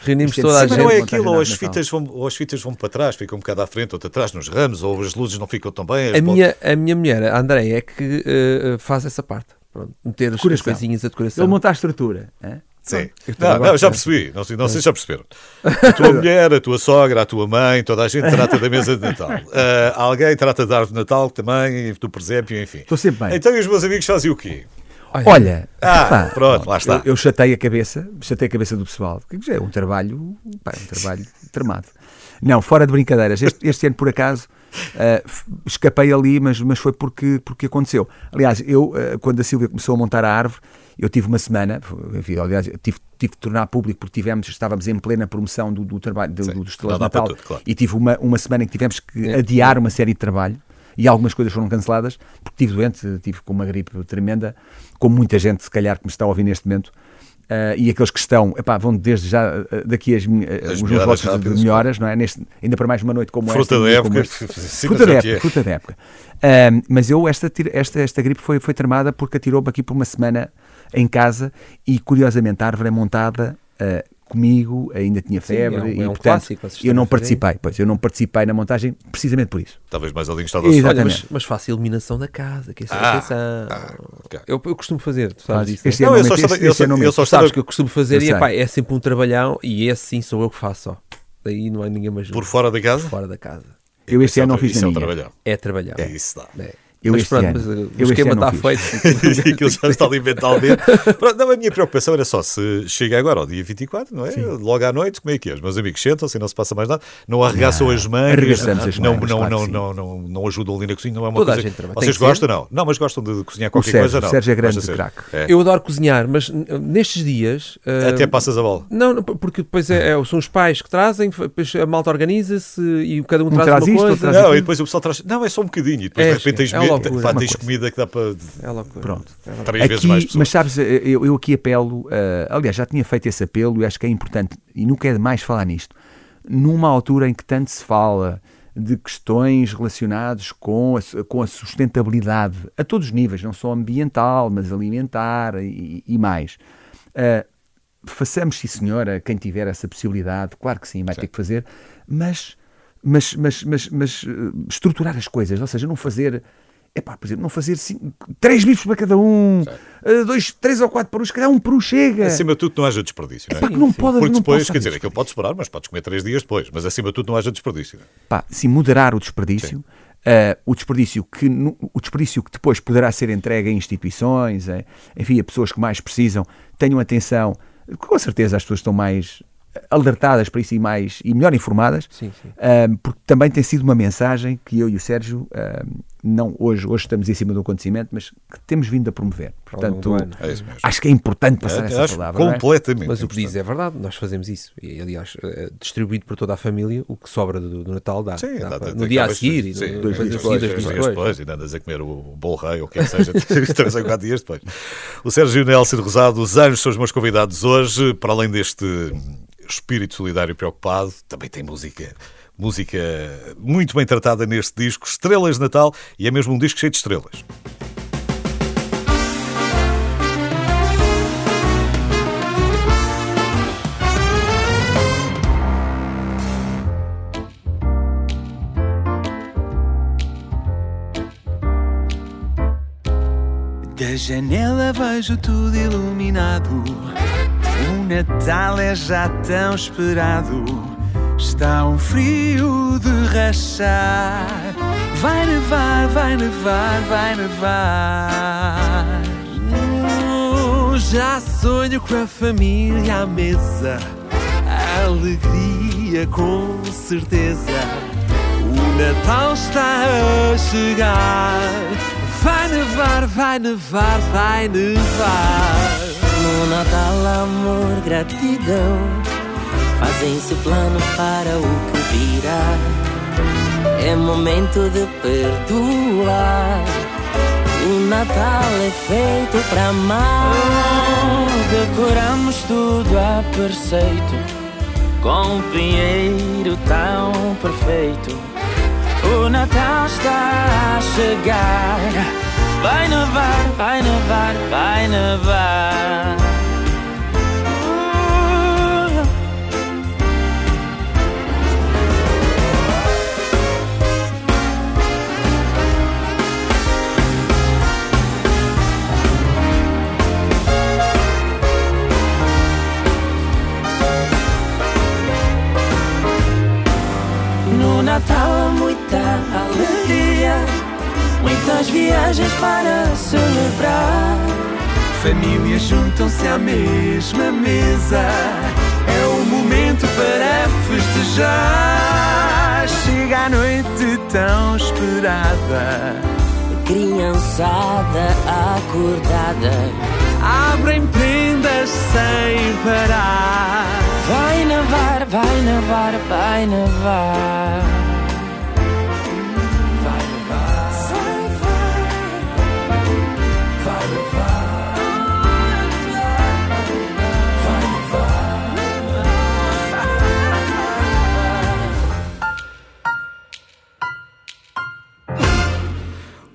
Reunimos
Este
toda a
Mas não é
gente.
aquilo, ou as, fitas vão, ou as fitas vão para trás, ficam um bocado à frente, outra atrás, nos ramos, ou as luzes não ficam tão bem.
A minha, a minha mulher, a Andréia, é que ah, faz essa parte. Pronto, meter as, as coisinhas, a decoração.
Ele monta a estrutura. hã?
Sim. Não, não, já percebi. Não, sei- não sei se já perceberam. A tua mulher, a tua sogra, a tua mãe, toda a gente trata da mesa de Natal. Ah, alguém trata da árvore de Natal também, do presépio, enfim.
Estou sempre bem.
Então e os meus amigos fazem o quê?
Olha,
Ah,
pá,
pronto, lá está.
Eu, eu chatei a cabeça, chatei a cabeça do pessoal. já É um trabalho, pá, é um trabalho tramado. Não, fora de brincadeiras. Este, este ano, por acaso, f- escapei ali, mas, mas foi porque, porque aconteceu. Aliás, eu, ah, quando a Silvia começou a montar a árvore, eu tive uma semana, enfim, aliás, tive, tive de tornar público porque tivemos, estávamos em plena promoção do, do trabalho do,
Sim,
do Estrela
para
Natal
tudo, claro.
e tive uma, uma semana em que tivemos que adiar uma série de trabalho e algumas coisas foram canceladas porque estive doente, estive com uma gripe tremenda, como muita gente, se calhar, que me está a ouvir neste momento. ah, e aqueles que estão, epá, vão desde já ah, daqui as, minha-
As
os meus votos de melhoras, não é? Neste, ainda para mais uma noite como
Fruta
esta.
da época.
este.
Sim,
Fruta
é
da época,
é.
fruta da época. Mas eu, esta, esta, esta gripe foi, foi tramada porque atirou-me aqui por uma semana em casa e, curiosamente, a árvore é montada ah, comigo, ainda tinha
Sim,
febre
é um-
e,
é um
portanto, eu não participei. Pois, eu não participei na montagem precisamente por isso.
Talvez mais ali gostado
Exato.
Olha, mas, mas faço a iluminação da casa, que é
Ah,
atenção.
ah, ok.
eu, eu costumo fazer, tu sabes
Faz.
disso.
Este
né?
Eu
ano
só
este-
estava-
este
eu só- eu
sabes
estava-
que eu costumo fazer
Eu
e epá, é sempre um trabalhão e esse sim sou eu que faço só. Daí não há ninguém mais
Por fora da casa?
fora da casa.
Eu este
é
ano não fiz
Isso é trabalhão.
É trabalhão.
É isso, dá.
É.
Eu
mas pronto,
ano.
mas, uh,
Eu
o esquema está feito.
Aquilo já está ali mentalmente. Pronto, não, a minha preocupação era só se chega agora ao dia 24, não é? Logo à noite, como é que é? Os meus amigos sentam-se e não se passa mais nada, não arregaçam as mangas,
as
não, não,
claro
não,
que sim.
não, não, não ajudam ali na cozinha, não é uma
Toda a
coisa.
gente trabalha.
Vocês
que
gostam, não? Não, mas gostam de cozinhar
O
qualquer
Sérgio,
coisa, não.
o Sérgio é grande craque.
É.
Eu adoro cozinhar, mas nestes dias. uh,
Até passas a bola.
Não, porque depois é, é- são os pais que trazem, depois a malta organiza-se e cada um,
Um
traz,
traz
uma
isto,
coisa.
traz
Não, e depois o pessoal traz. Não, é só um bocadinho. E depois
É,
de repente tens,
é
me-
loucura.
pá,
Uma
tens
coisa.
comida que dá para
É loucura.
Pronto.
É loucura.
três vezes
Aqui,
mais pessoas.
mas sabes, eh, eu, eu aqui apelo, eh, aliás, já tinha feito esse apelo e acho que é importante, e nunca é demais falar nisto, numa altura em que tanto se fala de questões relacionadas com a, com a sustentabilidade a todos os níveis, não só ambiental, mas alimentar e, e mais. Eh, façamos, sim senhora, quem tiver essa possibilidade, claro que sim, vai ter que fazer, mas, mas, mas, mas, mas, estruturar as coisas, ou seja, não fazer, epá, por exemplo, não fazer cinco, três bifes para cada um, eh, dois, três ou quatro perus, se calhar um peru chega.
Acima de tudo, não haja desperdício. Não é?
Epá, não pode,
Porque
não
depois, quer dizer, aquilo pode esperar, mas podes comer três dias depois. Mas acima de tudo, não haja desperdício.
pá, sim, moderar o desperdício, eh, o desperdício que o desperdício que depois poderá ser entregue a instituições, eh, enfim, a pessoas que mais precisam, tenham atenção, com certeza as pessoas estão mais alertadas para isso e mais e melhor informadas,
Sim, sim.
eh, porque também tem sido uma mensagem que eu e o Sérgio eh, não hoje hoje estamos em cima do acontecimento, mas que temos vindo a promover. Portanto.
É
acho que é importante passar
É,
essa
acho
palavra. é?
completamente.
Mas o que diz é verdade, nós fazemos isso. E, aliás, eh, distribuído por toda a família, o que sobra do, do Natal dá.
Sim,
Dá
dá-
para- no dia a seguir, e
sim,
no-
dois
depois
dias depois,
dois
dois
dias depois.
ainda andas a comer o bolo rei ou o que é que seja, três ou quatro dias depois. O Sérgio Nelson Rosado, os anjos são os meus convidados hoje, para além deste espírito solidário preocupado, também tem música. Música muito bem tratada neste disco, Estrelas de Natal, e é mesmo um disco cheio de estrelas.
Da janela vejo tudo iluminado. O Natal é já tão esperado. Está um frio de rachar. Vai nevar, vai nevar, vai nevar.
Oh, já sonho com a família à mesa. Alegria com certeza. O Natal está a chegar. Vai nevar, vai nevar, vai nevar.
Natal, amor, gratidão. Fazem-se planos para o que virá. É momento de perdoar. O Natal é feito para amar. Decoramos tudo a preceito. Com um pinheiro tão perfeito. O Natal está a chegar. Vai nevar, vai nevar, vai nevar. Natal há muita alegria, muitas viagens para celebrar.
Famílias juntam-se à mesma mesa. É o momento para festejar. Chega a noite tão esperada.
Criançada acordada,
Abrem prendas sem parar.
vai nevar, vai nevar, vai nevar.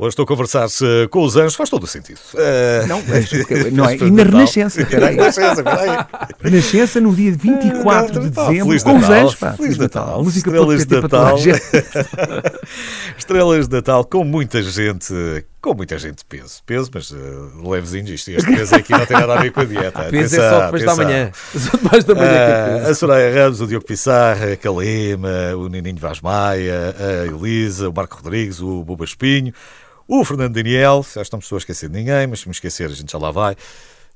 Hoje estou a conversar-se com os anjos, faz todo o sentido. Eh,
Não, mas, não é? E na
Natal.
Renascença, peraí.
Renascença, peraí.
Renascença no dia 24 de dezembro,
Feliz
com os
Natal,
anjos, pá.
Feliz Natal.
Música
Estrelas de Natal. Estrelas de Natal com muita gente, com muita gente peso. Peso, mas uh, levezinhos. Isto, este peso aqui não tem nada a ver com a dieta.
Peso é só depois da manhã. Só depois da manhã
Ah,
peso.
a Soraya Ramos, o Diogo Pissarra, a Calema, o Nininho Vaz Maia, a Elisa, o Marco Rodrigues, o Buba Espinho, o Fernando Daniel. Já estamos pessoas a esquecer de ninguém, mas se me esquecer, a gente já lá vai.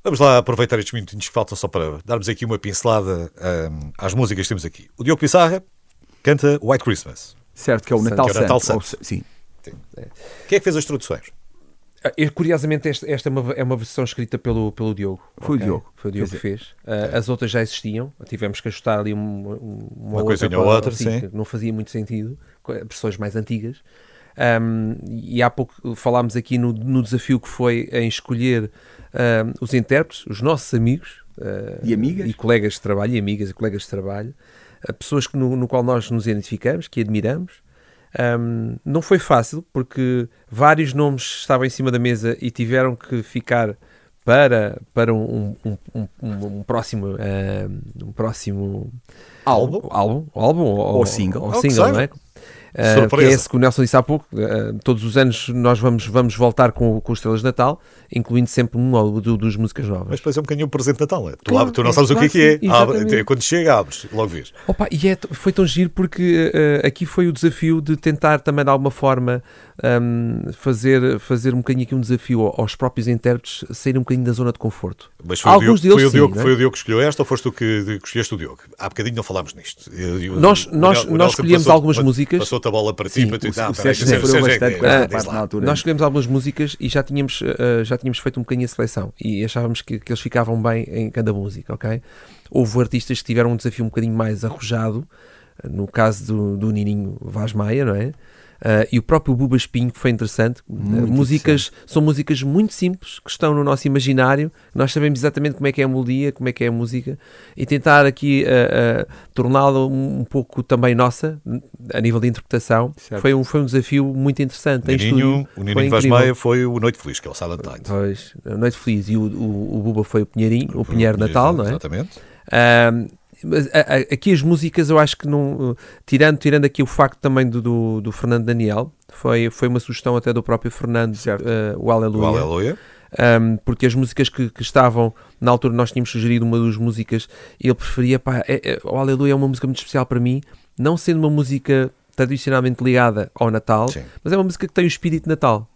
Vamos lá aproveitar estes minutinhos que faltam só para darmos aqui uma pincelada hum, às músicas que temos aqui. O Diogo Pissarra canta White Christmas.
Certo, que é o
Santo,
Natal
que é o Natal
Santo.
Santo.
Ou- Sim.
Quem é que fez as traduções?
Ah, e, Curiosamente, esta, esta é, uma, é uma versão escrita pelo, pelo Diogo.
Foi o
ok?
Diogo.
Foi o Diogo que fez. Ah, as outras já existiam. Tivemos que ajustar ali um- um- uma, outra
coisinha ou
para-
outra, sim.
que não fazia muito sentido. Versões mais antigas. Ahm, e há pouco falámos aqui no, no desafio que foi em escolher ahm, os intérpretes, os nossos amigos ah,
E amigas.
e colegas de trabalho, e amigas e colegas de trabalho, ah, pessoas que no, no qual nós nos identificamos, que admiramos. Ahm, não foi fácil porque vários nomes estavam em cima da mesa e tiveram que ficar para, para um, um, um, um- um próximo um próximo
Álbum.
álbum, álbum ou,
Ou single.
ou single, não é? Ah, que é esse que o Nelson disse há pouco. ah, todos os anos nós vamos, vamos voltar com, com os Estrelas de Natal, incluindo sempre um ou duas músicas novas.
Mas depois é um bocadinho o presente de Natal, é? Tu,
Claro,
tu não
é,
sabes o que é que é. Abre- quando chega, abres, logo vês.
Opa, e é foi tão giro porque eh, aqui foi o desafio de tentar também de alguma forma ahm, fazer, fazer um bocadinho aqui um desafio ao- aos próprios intérpretes saírem um bocadinho da zona de conforto.
Mas foi, o
Alguns
Diogo, foi,
deles
o Diogo,
sim,
foi
é?
o Diogo que escolheu esta ou foste tu que, que escolheste o Diogo? Há bocadinho não falámos nisto. Eu- eu-
Nós-
o
nós-
o
nós escolhemos
passou-
algumas músicas.
Passou-te a bola para ti, para tu.
o-
Não,
o bastante
é-.
Nós escolhemos algumas músicas e já tínhamos, eh, já tínhamos feito um bocadinho a seleção e achávamos que, que eles ficavam bem em cada música, ok? Houve artistas que tiveram um desafio um bocadinho mais arrojado, no caso do, do Nininho Vaz Maia, não é? Ah, e o próprio Buba Espinho, que foi interessante.
Muito
Uh, músicas São músicas muito simples que estão no nosso imaginário. Nós sabemos exatamente como é que é a melodia, como é que é a música e tentar aqui ah, torná-la um, um pouco também nossa, a nível de interpretação.
Certo.
Foi um, foi um desafio muito interessante.
O
em
Nininho,
estúdio.
o
Foi
Nininho Vaz. Maia foi o Noite Feliz, que é o Silent Night.
Pois, a Noite Feliz e o, o, o Buba foi o Pinheirinho, o Pinheiro Natal, não é?
Exatamente.
Aqui as músicas eu acho que não tirando, tirando aqui o facto também do, do, do Fernando Daniel foi, foi uma sugestão até do próprio Fernando uh, o
O
Aleluia
Aleluia.
Um, porque as músicas que, que estavam na altura nós tínhamos sugerido uma das músicas e ele preferia pá, é, é, o Aleluia é uma música muito especial para mim não sendo uma música tradicionalmente ligada ao Natal
Sim.
mas é uma música que tem o espírito de Natal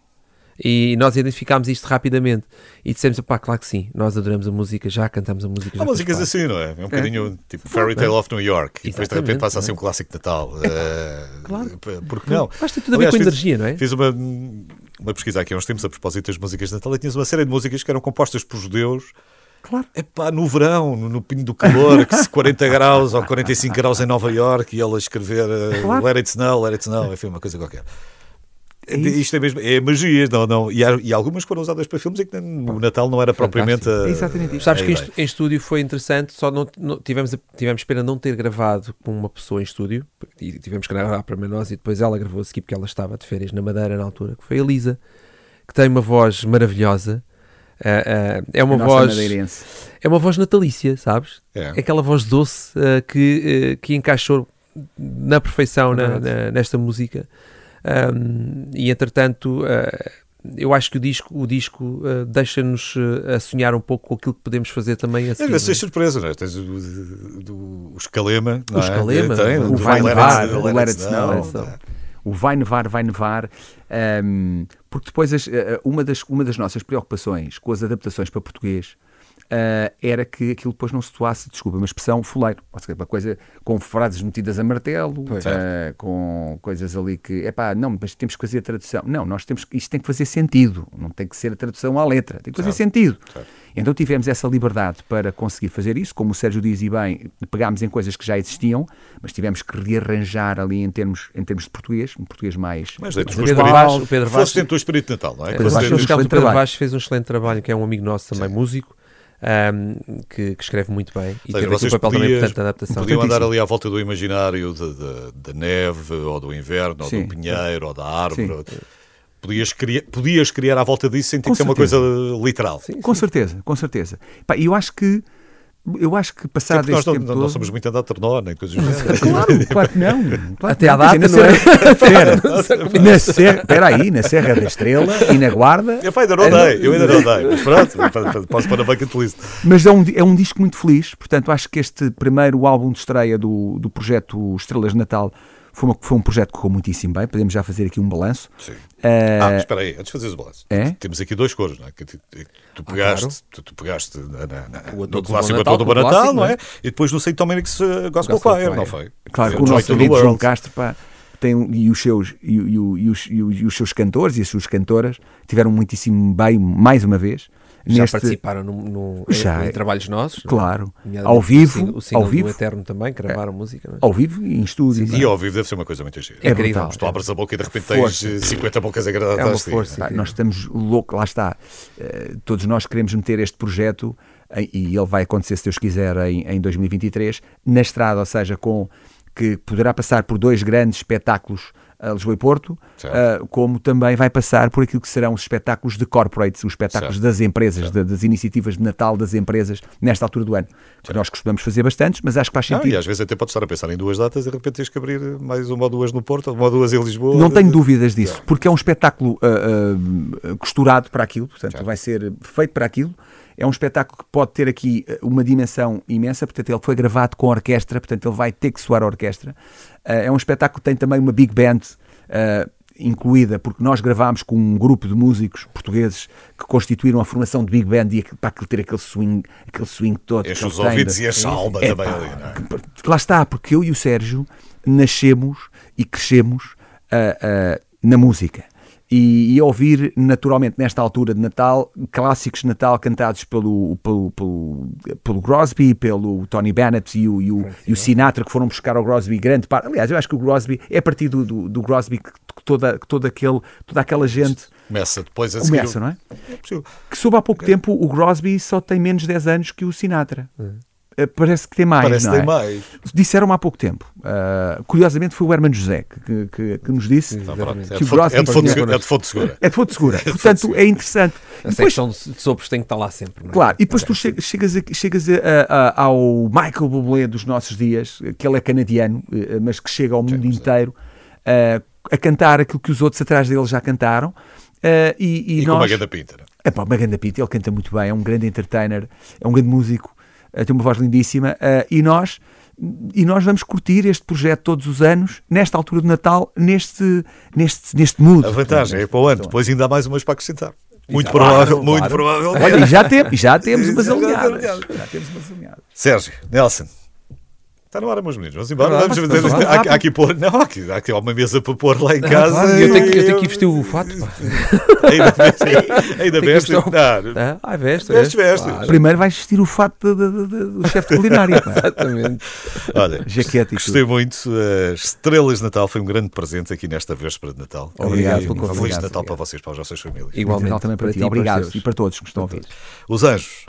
e nós identificámos isto rapidamente e dissemos, pá, claro que sim nós adoramos a música, já cantamos a música
Há músicas
faz parte."
assim, não é? É um bocadinho tipo Fairy Tale of New York. E depois de repente
Exatamente,
passa a
é?
ser um clássico de Natal. Eh,
Claro.
p- Porque não?
Mas tem tudo a ver
Aliás,
com
fiz-
energia, não é?
Fiz uma, uma pesquisa aqui há uns tempos a propósito das músicas de Natal e tinhas uma série de músicas que eram compostas por judeus.
Claro.
Epá, no verão, no, no pinho do calor, que se 40 graus ou 45 graus em Nova York e ela a escrever eh,
Claro.
Let It Snow, Let It Snow, enfim, uma coisa qualquer.
É.
Isto é mesmo, é magia, não, não, e, há- e algumas foram usadas para filmes e que o Natal não era propriamente a,
É exatamente isso.
Sabes que em, estu- em estúdio foi interessante, só não, não- tivemos, tivemos pena não ter gravado com uma pessoa em estúdio, e tivemos que gravar para nós e depois ela gravou a seguir porque ela estava de férias na Madeira na altura, que foi a Lisa, que tem uma voz maravilhosa. Ah, ah, é uma voz
madeirense.
é uma voz natalícia, sabes?
É.
É aquela voz doce ah, que, que encaixou na perfeição
É
na-
verdade.
na- nesta música. Ahm, e entretanto, ah, eu acho que o disco, o disco ah, deixa-nos ah, a sonhar um pouco com aquilo que podemos fazer também a
Às
seguir.
vezes
não é?
tens surpresa, não é? Tens o, do, o Escalema, não
O
é?
Escalema,
Tem,
o
Vai Nevar, o Let It Snow.
é?
O vai nevar, vai nevar. ahm, porque depois as- uma, das, uma das nossas preocupações com as adaptações para português ah, era que aquilo depois não se soasse, desculpa, uma expressão fuleiro. Ou seja, uma coisa com frases metidas a martelo, ah, com coisas ali que, epá, não, mas temos que fazer a tradução. Não, nós temos que- isto tem que fazer sentido, não tem que ser a tradução à letra, tem que fazer
Certo.
sentido.
Certo.
Então tivemos essa liberdade para conseguir fazer isso, como o Sérgio diz e bem, pegámos em coisas que já existiam, mas tivemos que rearranjar ali em termos, em termos de português, um português mais
Mas dentro
O
do
Pedro
espírito,
Vaz, o Pedro Vaz,
fosse dentro do espírito de Natal, não é?
Pedro.
Vaz fez um excelente trabalho,
que é um amigo nosso também, músico, ahm, que, que escreve muito bem e
Ou seja,
teve aqui um papel também
podias-
importante na adaptação.
Podiam andar ali à volta do imaginário da neve, ou do inverno, ou
Sim.
do pinheiro, ou da árvore.
Sim.
ou- Podias criar, podias criar à volta disso sem ter que ser uma coisa literal.
Com certeza, com certeza. E eu acho que eu acho que passado
porque nós
este
não,
tempo
não,
todo...
não somos muito andar tornó, nem coisas.
Claro, claro que não. Claro
Até à
não.
Data, não é?
na Espera, na Serra, espera aí, na Serra da Estrela e na Guarda,
Eu ainda não dei, eu ainda não dei. Mas pronto, posso pôr na bucket list.
mas é um, é um disco muito feliz. Portanto, acho que este primeiro álbum de estreia do, do projeto Estrelas de Natal Foi, uma- foi um projeto que correu muitíssimo bem, podemos já fazer aqui um balanço.
Sim.
Eh,
Ah, mas espera aí, antes de fazeres o balanço.
É?
Temos aqui dois coros, não é? Que tu, tu pegaste, tu, tu pegaste na, na, na,
O
no
do
clássico do
Natal,
Bom
o
Natal,
clássico,
não é?
não é?
E depois no St. Dominic's uh, Gospel
Gospel
Choir,
Choir.
não foi?
Claro, que o nosso querido João. Castro pá, tem, e, os seus, e, e e os- e os seus cantores e as suas cantoras tiveram muitíssimo bem, mais uma vez,
Já
neste,
participaram no, no-
Já,
em, em
é-
trabalhos nossos.
claro,
nomeadamente
ao vivo,
o single
ao vivo,
do Eterno também, que gravaram música. Não é?
ao vivo e em estúdio. não é?
E ao vivo deve ser uma coisa muito gira.
É
incrível.
brutal.
Tu abres a boca e de repente
Força.
tens eh, 50 bocas agradadas.
É uma força.
Nós estamos loucos, lá está. Eh, todos nós queremos meter este projeto, e ele vai acontecer, se Deus quiser, em, em 2023, na estrada, ou seja, com que poderá passar por dois grandes espetáculos Lisboa e Porto,
Certo.
eh, como também vai passar por aquilo que serão os espetáculos de corporates, os espetáculos
Certo.
das empresas, da- das iniciativas de Natal das empresas, nesta altura do ano. Que nós costumamos fazer bastantes, mas acho que faz
Não,
sentido.
e às vezes até podes estar a pensar em duas datas e de repente tens que abrir mais uma ou duas no Porto, uma ou duas em Lisboa.
Não tenho dúvidas disso, porque é um espetáculo ah, ah, costurado para aquilo, portanto, vai ser feito para aquilo. É um espetáculo que pode ter aqui ah, uma dimensão imensa, portanto, ele foi gravado com orquestra, portanto, ele vai ter que soar a orquestra. Ah, é um espetáculo que tem também uma big band ah, incluída, porque nós gravámos com um grupo de músicos portugueses que constituíram a formação de big band e para ter aquele swing, aquele swing todo.
Enche os ouvidos e a alma
É,
também ali, não é?
Lá está, porque eu e o Sérgio nascemos e crescemos ah, ah, na música. E, e ouvir naturalmente nesta altura de Natal clássicos de Natal cantados pelo, pelo, pelo, pelo Crosby, pelo Tony Bennett e o, e, o, e o Sinatra que foram buscar ao Crosby grande parte. Aliás, eu acho que o Crosby é a partir do, do, do Crosby que que toda, que toda, aquele, toda aquela gente
Começa depois a
começa,
seguir.
não é?
É.
Que soube há pouco tempo o Crosby só tem menos 10 anos que o Sinatra. Eh, Parece que tem mais.
Parece
não
que
é?
tem mais.
Disseram há pouco tempo. Uh, curiosamente foi o Hermano José que, que, que nos disse.
Pronto, é,
Que
de
o
fonte,
Crosby
é, de fonte segura, é de fonte segura.
É de fonte segura.
de fonte
Portanto, é interessante.
A
depois,
secção de de sopros tem que estar lá sempre. não é?
claro, e depois tu che- chegas, a- chegas a- a- a- ao Michael Bublé dos nossos dias, que ele é canadiano, eh, mas que chega ao mundo inteiro eh, a cantar aquilo que os outros atrás dele já cantaram. eh, e, e
E com uma
nós,
grande pinta. não é?
é pá, uma grande pita, ele canta muito bem, é um grande entertainer, é um grande músico, eh, tem uma voz lindíssima, eh, e nós e nós vamos curtir este projeto todos os anos, nesta altura de Natal, neste, neste, neste mood.
A vantagem é para o ano, depois ainda há mais umas para acrescentar. Muito
Exato.
provável,
Claro,
muito
claro.
provável.
Olha, e já, tem, já temos umas alinhadas. Já temos umas alinhadas.
Sérgio, Nelson. Está na hora, meus meninos. Vamos embora.
Claro,
Vamos,
vamos
há, aqui pôr, não, há aqui, há aqui uma mesa para pôr lá em casa.
Claro, e eu tenho, que- eu tenho que ir vestir o fato. pá.
Ainda veste. Ainda veste.
o-
Não,
Ah, ai, veste,
Veste, veste.
Claro,
Primeiro vais vestir o fato de- de- de- do chefe de culinária.
Exatamente.
Olha, gostei muito. As estrelas de Natal foi um grande presente aqui nesta véspera de Natal.
Obrigado
E
pelo
um
convite.
Feliz
Obrigado,
Natal
obrigado.
para vocês, para as vossas famílias.
Igualmente.
Natal também para,
Para
ti. Obrigado. E para todos que estão a ouvir.
Os anjos.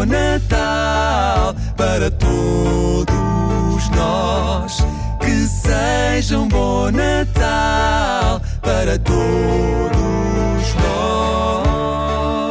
Bom Natal para todos nós, que seja um bom Natal para todos nós.